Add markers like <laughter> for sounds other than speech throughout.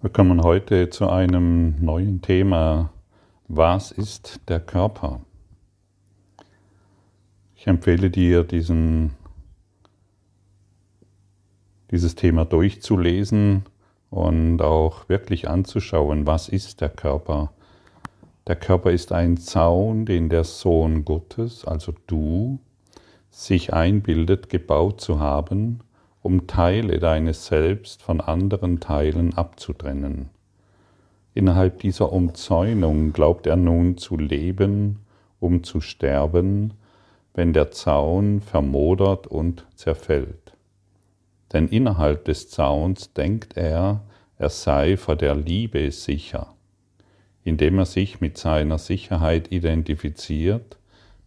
Wir kommen heute zu einem neuen Thema. Was ist der Körper? Ich empfehle dir, diesen, dieses Thema durchzulesen und auch wirklich anzuschauen, was ist der Körper? Der Körper ist ein Zaun, den der Sohn Gottes, also du, sich einbildet, gebaut zu haben, um Teile deines Selbst von anderen Teilen abzutrennen. Innerhalb dieser Umzäunung glaubt er nun zu leben, um zu sterben, wenn der Zaun vermodert und zerfällt. Denn innerhalb des Zauns denkt er, er sei vor der Liebe sicher. Indem er sich mit seiner Sicherheit identifiziert,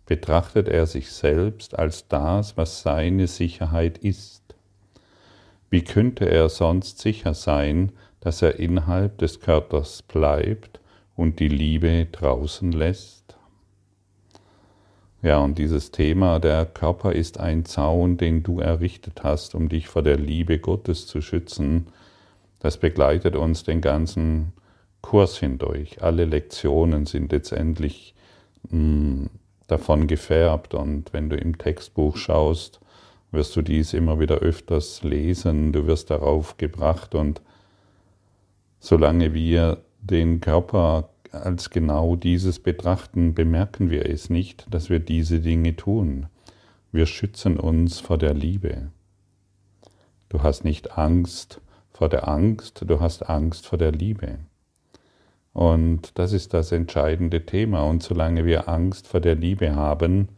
betrachtet er sich selbst als das, was seine Sicherheit ist. Wie könnte er sonst sicher sein, dass er innerhalb des Körpers bleibt und die Liebe draußen lässt? Ja, und dieses Thema, der Körper ist ein Zaun, den du errichtet hast, um dich vor der Liebe Gottes zu schützen, das begleitet uns den ganzen Kurs hindurch. Alle Lektionen sind letztendlich mh, hm, davon gefärbt und wenn du im Textbuch schaust, wirst du dies immer wieder öfters lesen, du wirst darauf gebracht und solange wir den Körper als genau dieses betrachten, bemerken wir es nicht, dass wir diese Dinge tun. Wir schützen uns vor der Liebe. Du hast nicht Angst vor der Angst, du hast Angst vor der Liebe. Und das ist das entscheidende Thema. Und solange wir Angst vor der Liebe haben,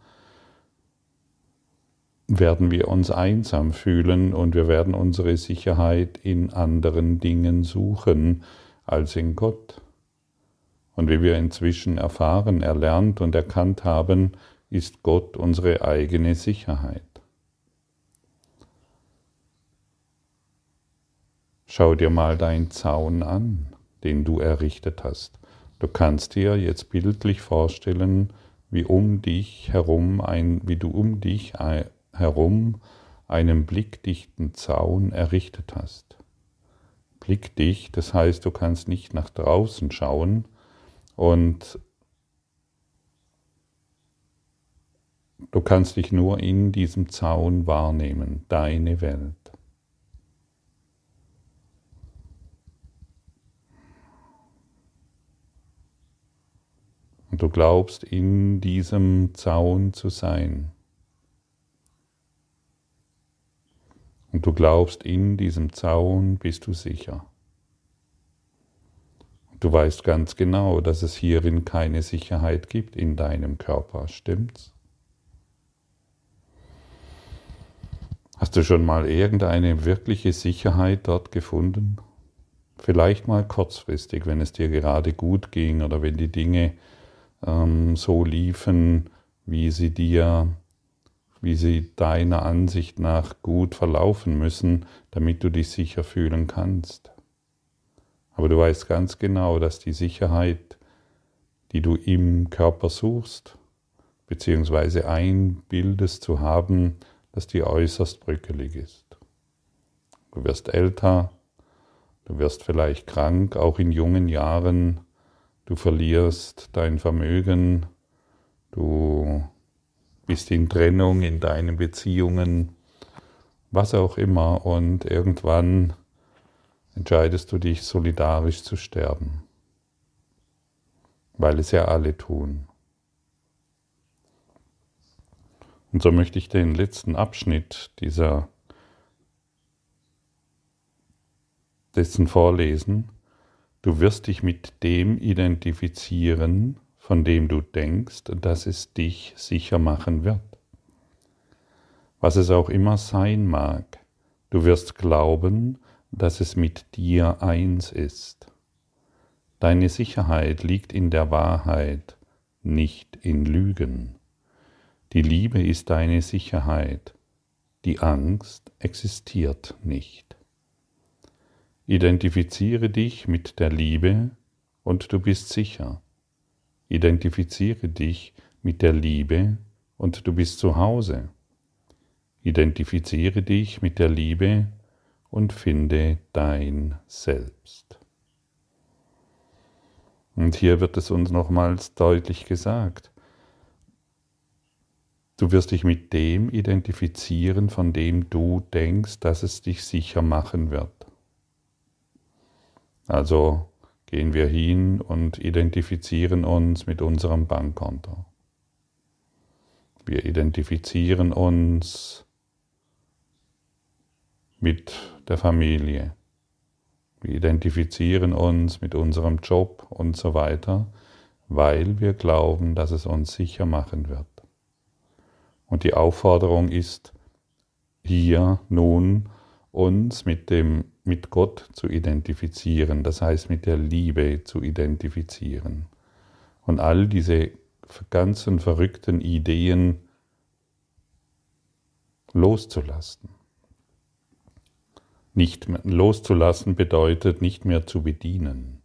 werden wir uns einsam fühlen und wir werden unsere Sicherheit in anderen Dingen suchen als in Gott. Und wie wir inzwischen erfahren, erlernt und erkannt haben, ist Gott unsere eigene Sicherheit. Schau dir mal deinen Zaun an, den du errichtet hast. Du kannst dir jetzt bildlich vorstellen, wie um dich herum ein, wie du um dich herum einen blickdichten Zaun errichtet hast. Blickdicht, das heißt, du kannst nicht nach draußen schauen und du kannst dich nur in diesem Zaun wahrnehmen, deine Welt. Und du glaubst, in diesem Zaun zu sein. Und du glaubst, in diesem Zaun bist du sicher. Du weißt ganz genau, dass es hierin keine Sicherheit gibt in deinem Körper, stimmt's? Hast du schon mal irgendeine wirkliche Sicherheit dort gefunden? Vielleicht mal kurzfristig, wenn es dir gerade gut ging oder wenn die Dinge ähm, so liefen, wie sie dir wie sie deiner Ansicht nach gut verlaufen müssen, damit du dich sicher fühlen kannst. Aber du weißt ganz genau, dass die Sicherheit, die du im Körper suchst, beziehungsweise einbildest zu haben, dass die äußerst bröckelig ist. Du wirst älter, du wirst vielleicht krank, auch in jungen Jahren, du verlierst dein Vermögen, du bist in Trennung, in deinen Beziehungen, was auch immer. Und irgendwann entscheidest du dich, solidarisch zu sterben, weil es ja alle tun. Und so möchte ich den letzten Abschnitt dieser dessen vorlesen. Du wirst dich mit dem identifizieren, von dem du denkst, dass es dich sicher machen wird. Was es auch immer sein mag, du wirst glauben, dass es mit dir eins ist. Deine Sicherheit liegt in der Wahrheit, nicht in Lügen. Die Liebe ist deine Sicherheit, die Angst existiert nicht. Identifiziere dich mit der Liebe und du bist sicher. Identifiziere dich mit der Liebe und du bist zu Hause. Identifiziere dich mit der Liebe und finde dein Selbst. Und hier wird es uns nochmals deutlich gesagt. Du wirst dich mit dem identifizieren, von dem du denkst, dass es dich sicher machen wird. Also gehen wir hin und identifizieren uns mit unserem Bankkonto. Wir identifizieren uns mit der Familie. Wir identifizieren uns mit unserem Job und so weiter, weil wir glauben, dass es uns sicher machen wird. Und die Aufforderung ist, hier nun uns mit dem mit Gott zu identifizieren, das heißt mit der Liebe zu identifizieren. Und all diese ganzen verrückten Ideen loszulassen. Nicht loszulassen bedeutet nicht mehr zu bedienen.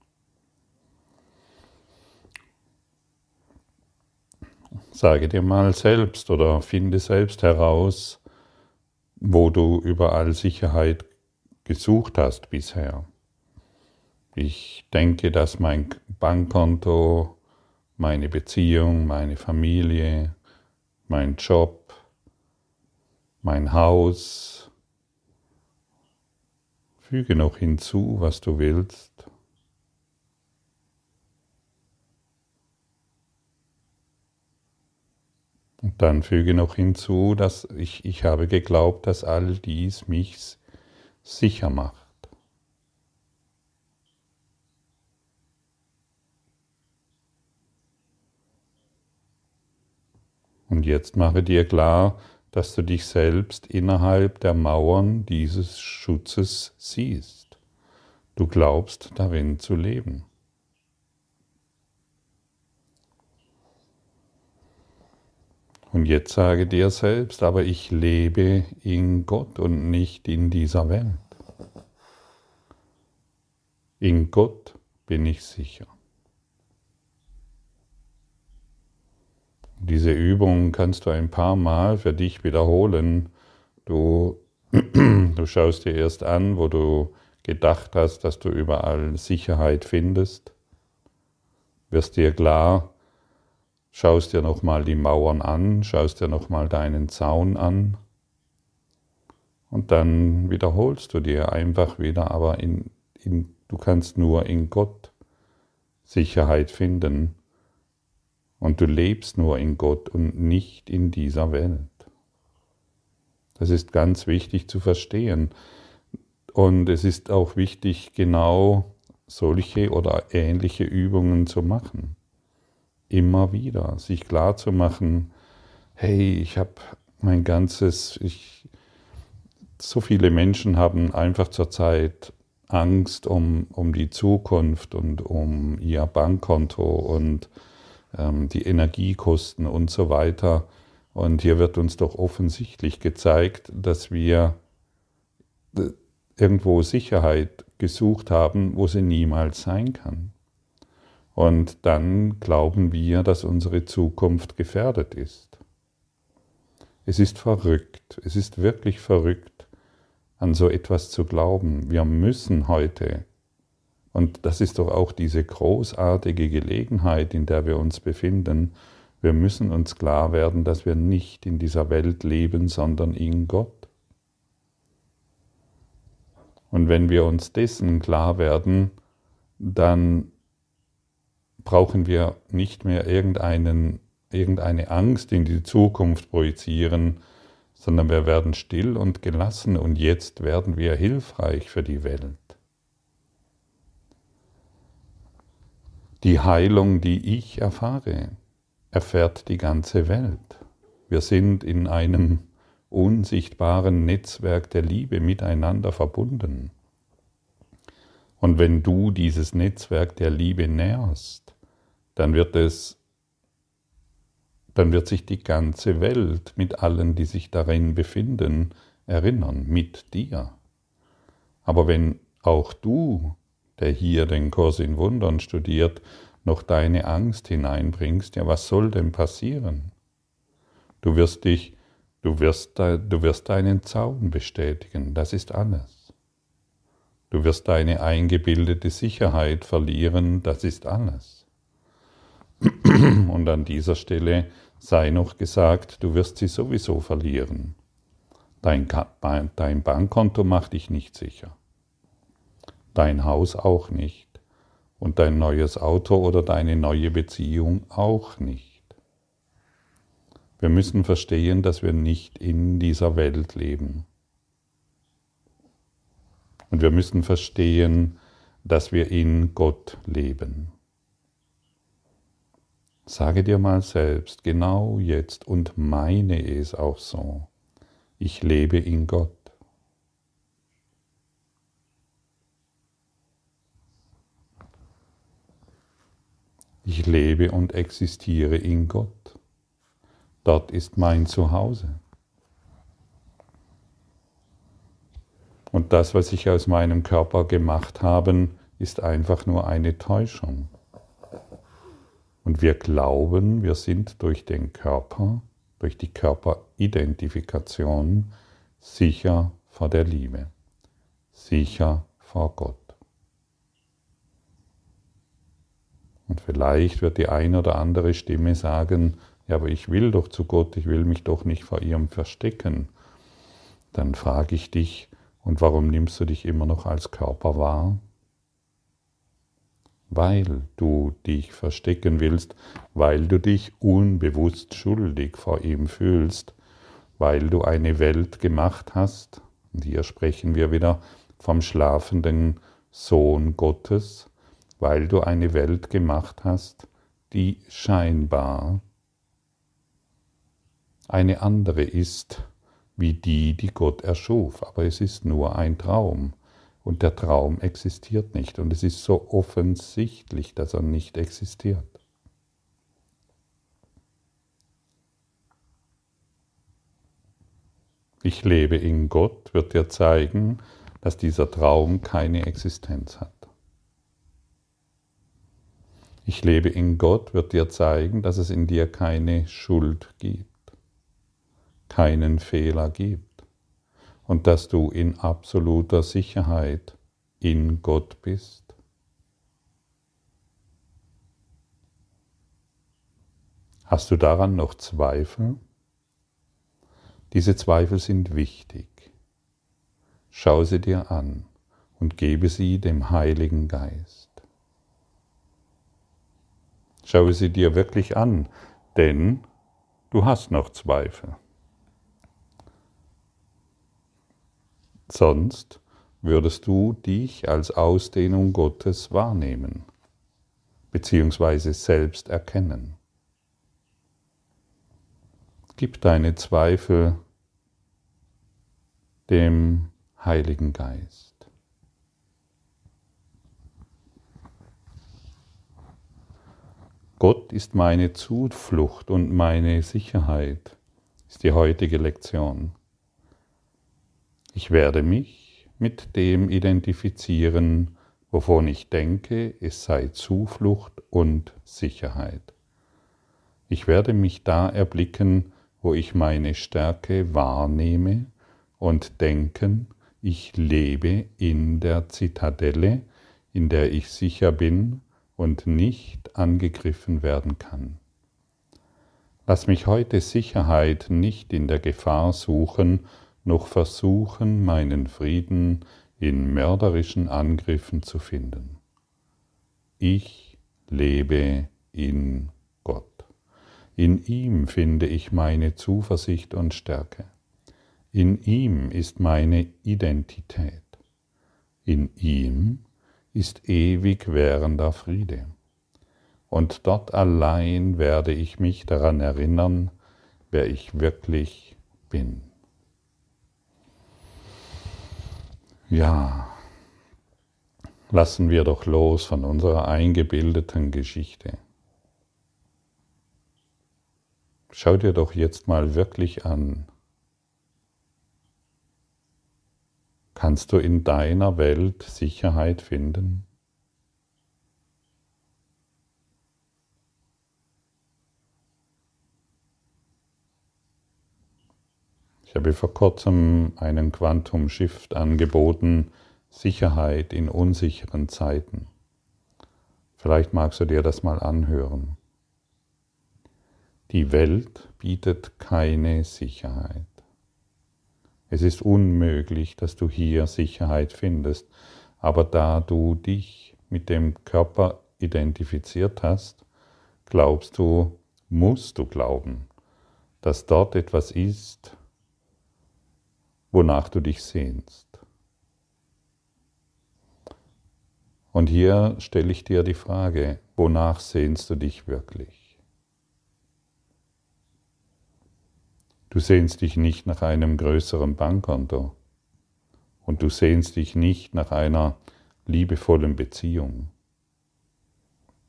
Sage dir mal selbst oder finde selbst heraus, wo du überall Sicherheit gesucht hast bisher. Ich denke, dass mein Bankkonto, meine Beziehung, meine Familie, mein Job, mein Haus, füge noch hinzu, was du willst. Und dann füge noch hinzu, dass ich, ich habe geglaubt, dass all dies mich sicher macht. Und jetzt mache dir klar, dass du dich selbst innerhalb der Mauern dieses Schutzes siehst. Du glaubst darin zu leben. Und jetzt sage dir selbst, aber ich lebe in Gott und nicht in dieser Welt. In Gott bin ich sicher. Diese Übung kannst du ein paar Mal für dich wiederholen. Du, <clears throat> du schaust dir erst an, wo du gedacht hast, dass du überall Sicherheit findest. Wirst dir klar, schaust dir nochmal die Mauern an, schaust dir nochmal deinen Zaun an. Und dann wiederholst du dir einfach wieder, aber in, in, du kannst nur in Gott Sicherheit finden und du lebst nur in Gott und nicht in dieser Welt. Das ist ganz wichtig zu verstehen. Und es ist auch wichtig, genau solche oder ähnliche Übungen zu machen. Immer wieder, sich klar zu machen, hey, ich habe mein ganzes, ich, so viele Menschen haben einfach zurzeit Angst um, um die Zukunft und um ihr Bankkonto und ähm, die Energiekosten und so weiter. Und hier wird uns doch offensichtlich gezeigt, dass wir äh, irgendwo Sicherheit gesucht haben, wo sie niemals sein kann. Und dann glauben wir, dass unsere Zukunft gefährdet ist. Es ist verrückt, es ist wirklich verrückt, an so etwas zu glauben. Wir müssen heute und das ist doch auch diese großartige Gelegenheit, in der wir uns befinden. Wir müssen uns klar werden, dass wir nicht in dieser Welt leben, sondern in Gott. Und wenn wir uns dessen klar werden, dann brauchen wir nicht mehr irgendeinen, irgendeine Angst in die Zukunft projizieren, sondern wir werden still und gelassen und jetzt werden wir hilfreich für die Welt. Die Heilung, die ich erfahre, erfährt die ganze Welt. Wir sind in einem unsichtbaren Netzwerk der Liebe miteinander verbunden. Und wenn du dieses Netzwerk der Liebe nährst, dann wird es, dann wird sich die ganze Welt mit allen, die sich darin befinden, erinnern, mit dir. Aber wenn auch du der hier den Kurs in Wundern studiert, noch deine Angst hineinbringst, ja, was soll denn passieren? Du wirst dich, du wirst, du wirst deinen Zaun bestätigen, das ist alles. Du wirst deine eingebildete Sicherheit verlieren, das ist alles. <clears throat> Und an dieser Stelle sei noch gesagt, du wirst sie sowieso verlieren. Dein, dein Bankkonto macht dich nicht sicher. Dein Haus auch nicht. Und dein neues Auto oder deine neue Beziehung auch nicht. Wir müssen verstehen, dass wir nicht in dieser Welt leben. Und wir müssen verstehen, dass wir in Gott leben. Sage dir mal selbst, genau jetzt und meine es auch so. Ich lebe in Gott. Ich lebe und existiere in Gott. Dort ist mein Zuhause. Und das, was ich aus meinem Körper gemacht habe, ist einfach nur eine Täuschung. Und wir glauben, wir sind durch den Körper, durch die Körperidentifikation sicher vor der Liebe, sicher vor Gott. Und vielleicht wird die eine oder andere Stimme sagen, ja, aber ich will doch zu Gott, ich will mich doch nicht vor ihm verstecken. Dann frage ich dich, und warum nimmst du dich immer noch als Körper wahr? Weil du dich verstecken willst, weil du dich unbewusst schuldig vor ihm fühlst, weil du eine Welt gemacht hast, und hier sprechen wir wieder vom schlafenden Sohn Gottes, weil du eine Welt gemacht hast, die scheinbar eine andere ist wie die, die Gott erschuf, aber es ist nur ein Traum und der Traum existiert nicht und es ist so offensichtlich, dass er nicht existiert. Ich lebe in Gott wird dir zeigen, dass dieser Traum keine Existenz hat. Ich lebe in Gott wird dir zeigen, dass es in dir keine Schuld gibt, keinen Fehler gibt und dass du in absoluter Sicherheit in Gott bist? Hast du daran noch Zweifel? Diese Zweifel sind wichtig. Schau sie dir an und gebe sie dem Heiligen Geist. Schau sie dir wirklich an, denn du hast noch Zweifel. Sonst würdest du dich als Ausdehnung Gottes wahrnehmen beziehungsweise selbst erkennen. Gib deine Zweifel dem Heiligen Geist. Gott ist meine Zuflucht und meine Sicherheit, ist die heutige Lektion. Ich werde mich mit dem identifizieren, wovon ich denke, es sei Zuflucht und Sicherheit. Ich werde mich da erblicken, wo ich meine Stärke wahrnehme und denken, ich lebe in der Zitadelle, in der ich sicher bin und nicht angegriffen werden kann. Lass mich heute Sicherheit nicht in der Gefahr suchen, noch versuchen, meinen Frieden in mörderischen Angriffen zu finden. Ich lebe in Gott. In ihm finde ich meine Zuversicht und Stärke. In ihm ist meine Identität. In ihm ist ewig währender Friede. Und dort allein werde ich mich daran erinnern, wer ich wirklich bin. Ja, lassen wir doch los von unserer eingebildeten Geschichte. Schau dir doch jetzt mal wirklich an. Kannst du in deiner Welt Sicherheit finden? Ich habe vor kurzem einen Quantum Shift angeboten, Sicherheit in unsicheren Zeiten. Vielleicht magst du dir das mal anhören. Die Welt bietet keine Sicherheit. Es ist unmöglich, dass du hier Sicherheit findest, aber da du dich mit dem Körper identifiziert hast, glaubst du, musst du glauben, dass dort etwas ist, wonach du dich sehnst. Und hier stelle ich dir die Frage, wonach sehnst du dich wirklich? Du sehnst dich nicht nach einem größeren Bankkonto und du sehnst dich nicht nach einer liebevollen Beziehung.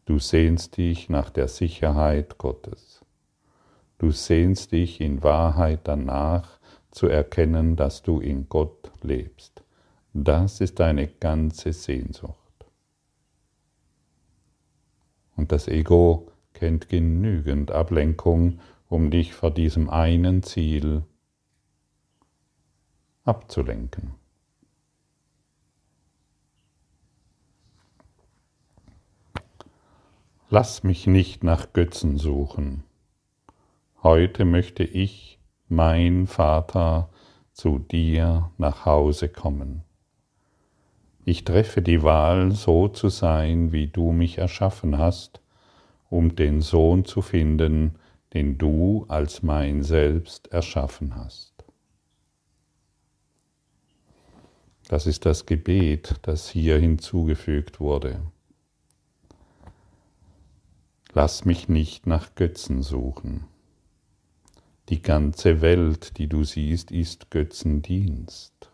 Du sehnst dich nach der Sicherheit Gottes. Du sehnst dich in Wahrheit danach zu erkennen, dass du in Gott lebst. Das ist deine ganze Sehnsucht. Und das Ego kennt genügend Ablenkung, um dich vor diesem einen Ziel abzulenken. Lass mich nicht nach Götzen suchen. Heute möchte ich, mein Vater, zu dir nach Hause kommen. Ich treffe die Wahl, so zu sein, wie du mich erschaffen hast, um den Sohn zu finden, den du als mein Selbst erschaffen hast. Das ist das Gebet, das hier hinzugefügt wurde. Lass mich nicht nach Götzen suchen. Die ganze Welt, die du siehst, ist Götzendienst.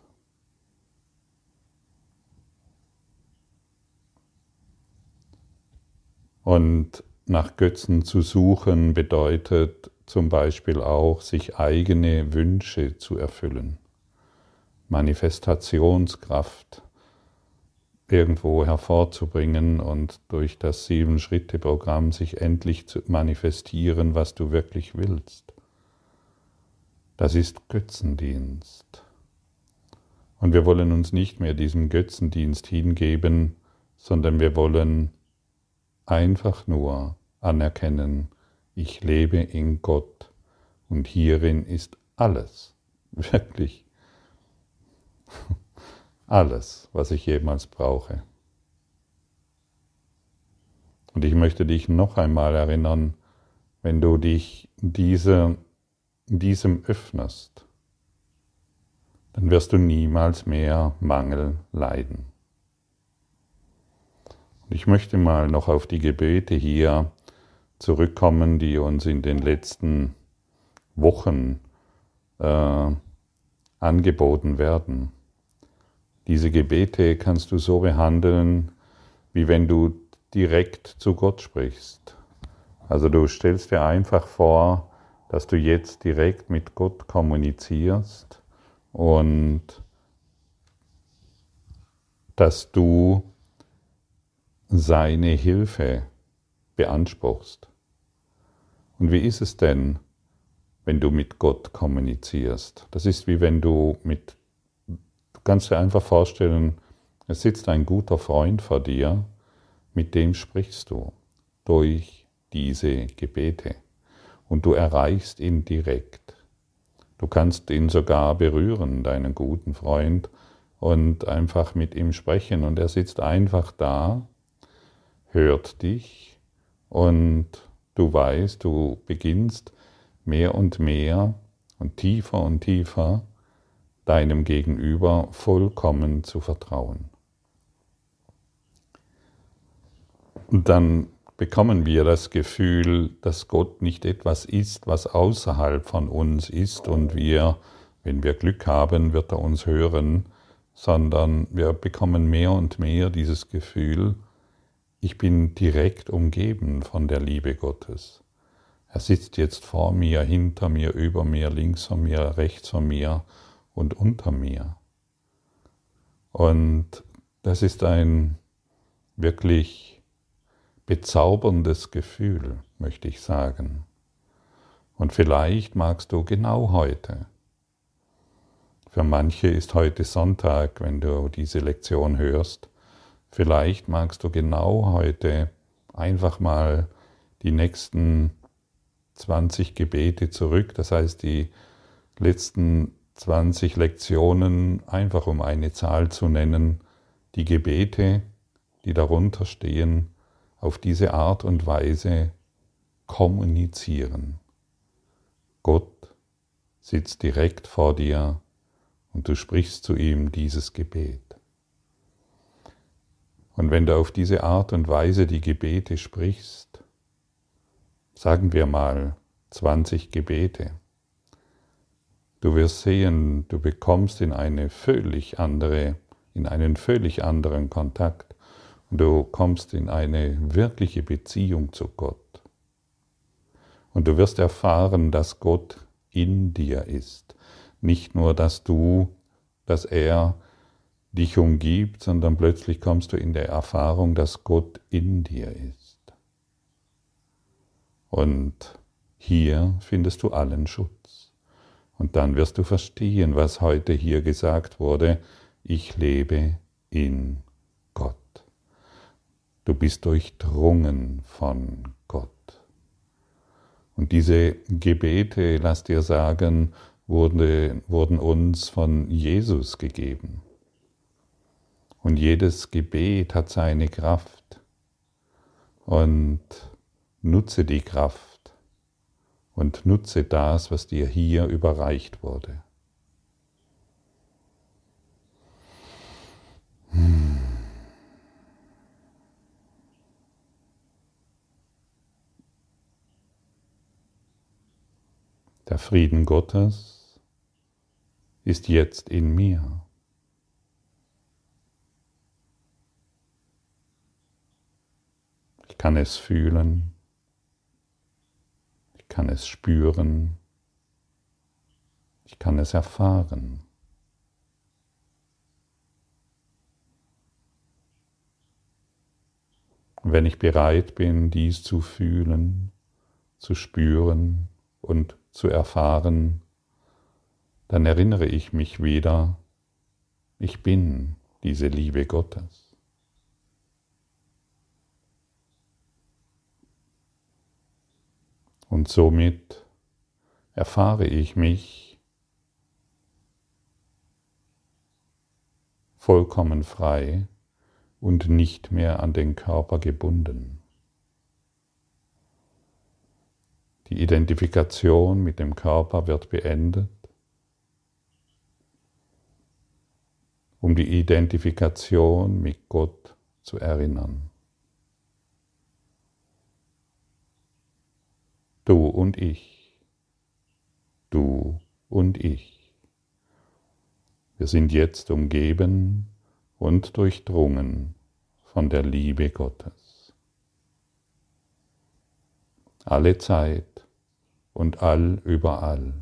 Und nach Götzen zu suchen bedeutet zum Beispiel auch, sich eigene Wünsche zu erfüllen. Manifestationskraft irgendwo hervorzubringen und durch das Sieben-Schritte-Programm sich endlich zu manifestieren, was du wirklich willst. Das ist Götzendienst. Und wir wollen uns nicht mehr diesem Götzendienst hingeben, sondern wir wollen einfach nur anerkennen, ich lebe in Gott und hierin ist alles, <laughs> wirklich alles, was ich jemals brauche. Und ich möchte dich noch einmal erinnern, wenn du dich diese, diesem öffnest, dann wirst du niemals mehr Mangel leiden. Und ich möchte mal noch auf die Gebete hier zurückkommen, die uns in den letzten Wochen äh, angeboten werden. Diese Gebete kannst du so behandeln, wie wenn du direkt zu Gott sprichst. Also du stellst dir einfach vor, dass du jetzt direkt mit Gott kommunizierst und dass du seine Hilfe beanspruchst. Und wie ist es denn, wenn du mit Gott kommunizierst? Das ist wie wenn du mit, du kannst dir einfach vorstellen, es sitzt ein guter Freund vor dir, mit dem sprichst du durch diese Gebete und du erreichst ihn direkt. Du kannst ihn sogar berühren, deinen guten Freund, und einfach mit ihm sprechen und er sitzt einfach da hört dich und du weißt, du beginnst mehr und mehr und tiefer und tiefer deinem Gegenüber vollkommen zu vertrauen. Und dann bekommen wir das Gefühl, dass Gott nicht etwas ist, was außerhalb von uns ist und wir, wenn wir Glück haben, wird er uns hören, sondern wir bekommen mehr und mehr dieses Gefühl, ich bin direkt umgeben von der Liebe Gottes. Er sitzt jetzt vor mir, hinter mir, über mir, links von mir, rechts von mir und unter mir. Und das ist ein wirklich bezauberndes Gefühl, möchte ich sagen. Und vielleicht magst du genau heute. Für manche ist heute Sonntag, wenn du diese Lektion hörst. Vielleicht magst du genau heute einfach mal die nächsten 20 Gebete zurück, das heißt die letzten 20 Lektionen, einfach um eine Zahl zu nennen, die Gebete, die darunter stehen, auf diese Art und Weise kommunizieren. Gott sitzt direkt vor dir und du sprichst zu ihm dieses Gebet. Und wenn du auf diese Art und Weise die Gebete sprichst, sagen wir mal 20 Gebete, du wirst sehen, du bekommst in eine völlig andere, in einen völlig anderen Kontakt du kommst in eine wirkliche Beziehung zu Gott. Und du wirst erfahren, dass Gott in dir ist. Nicht nur, dass du, dass er dich umgibt, sondern plötzlich kommst du in der Erfahrung, dass Gott in dir ist. Und hier findest du allen Schutz. Und dann wirst du verstehen, was heute hier gesagt wurde, ich lebe in Gott. Du bist durchdrungen von Gott. Und diese Gebete, lass dir sagen, wurde, wurden uns von Jesus gegeben. Und jedes Gebet hat seine Kraft. Und nutze die Kraft und nutze das, was dir hier überreicht wurde. Hm. Der Frieden Gottes ist jetzt in mir. Ich kann es fühlen. Ich kann es spüren. Ich kann es erfahren. wenn ich bereit bin, dies zu fühlen, zu spüren und zu erfahren, dann erinnere ich mich wieder, ich bin diese Liebe Gottes. Und somit erfahre ich mich vollkommen frei und nicht mehr an den Körper gebunden. Die Identifikation mit dem Körper wird beendet, um die Identifikation mit Gott zu erinnern. Du und ich. Du und ich. Wir sind jetzt umgeben und durchdrungen von der Liebe Gottes. Alle Zeit und all überall.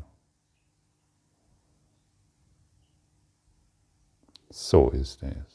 So ist es.